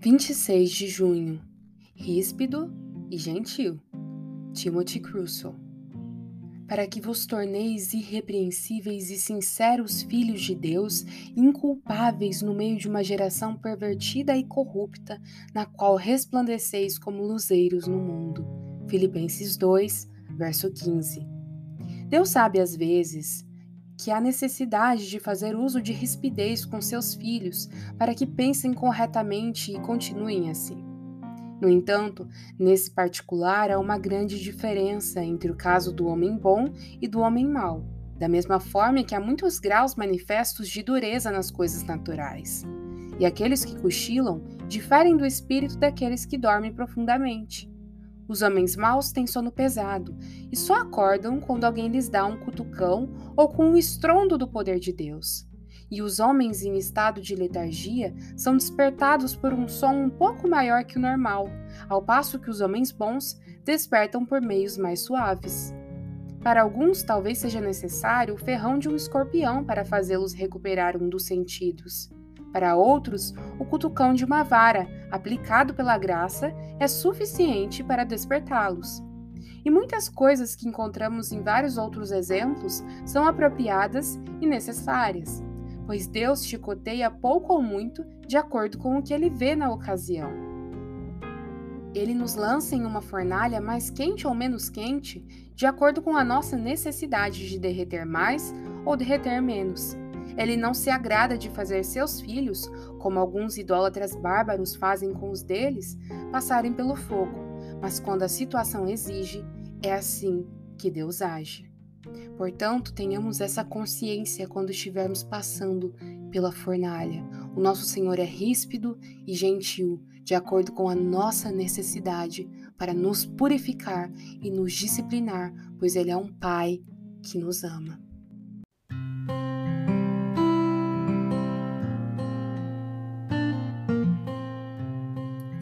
26 de junho. Ríspido e gentil. Timothy Crusoe. Para que vos torneis irrepreensíveis e sinceros filhos de Deus, inculpáveis no meio de uma geração pervertida e corrupta, na qual resplandeceis como luzeiros no mundo. Filipenses 2, verso 15. Deus sabe às vezes que há necessidade de fazer uso de rispidez com seus filhos para que pensem corretamente e continuem assim. No entanto, nesse particular há uma grande diferença entre o caso do homem bom e do homem mau, da mesma forma que há muitos graus manifestos de dureza nas coisas naturais. E aqueles que cochilam diferem do espírito daqueles que dormem profundamente. Os homens maus têm sono pesado e só acordam quando alguém lhes dá um cutucão ou com um estrondo do poder de Deus. E os homens em estado de letargia são despertados por um som um pouco maior que o normal, ao passo que os homens bons despertam por meios mais suaves. Para alguns, talvez seja necessário o ferrão de um escorpião para fazê-los recuperar um dos sentidos. Para outros, o cutucão de uma vara, aplicado pela graça, é suficiente para despertá-los. E muitas coisas que encontramos em vários outros exemplos são apropriadas e necessárias, pois Deus chicoteia pouco ou muito de acordo com o que ele vê na ocasião. Ele nos lança em uma fornalha mais quente ou menos quente, de acordo com a nossa necessidade de derreter mais ou derreter menos. Ele não se agrada de fazer seus filhos, como alguns idólatras bárbaros fazem com os deles, passarem pelo fogo, mas quando a situação exige, é assim que Deus age. Portanto, tenhamos essa consciência quando estivermos passando pela fornalha. O nosso Senhor é ríspido e gentil, de acordo com a nossa necessidade, para nos purificar e nos disciplinar, pois Ele é um Pai que nos ama.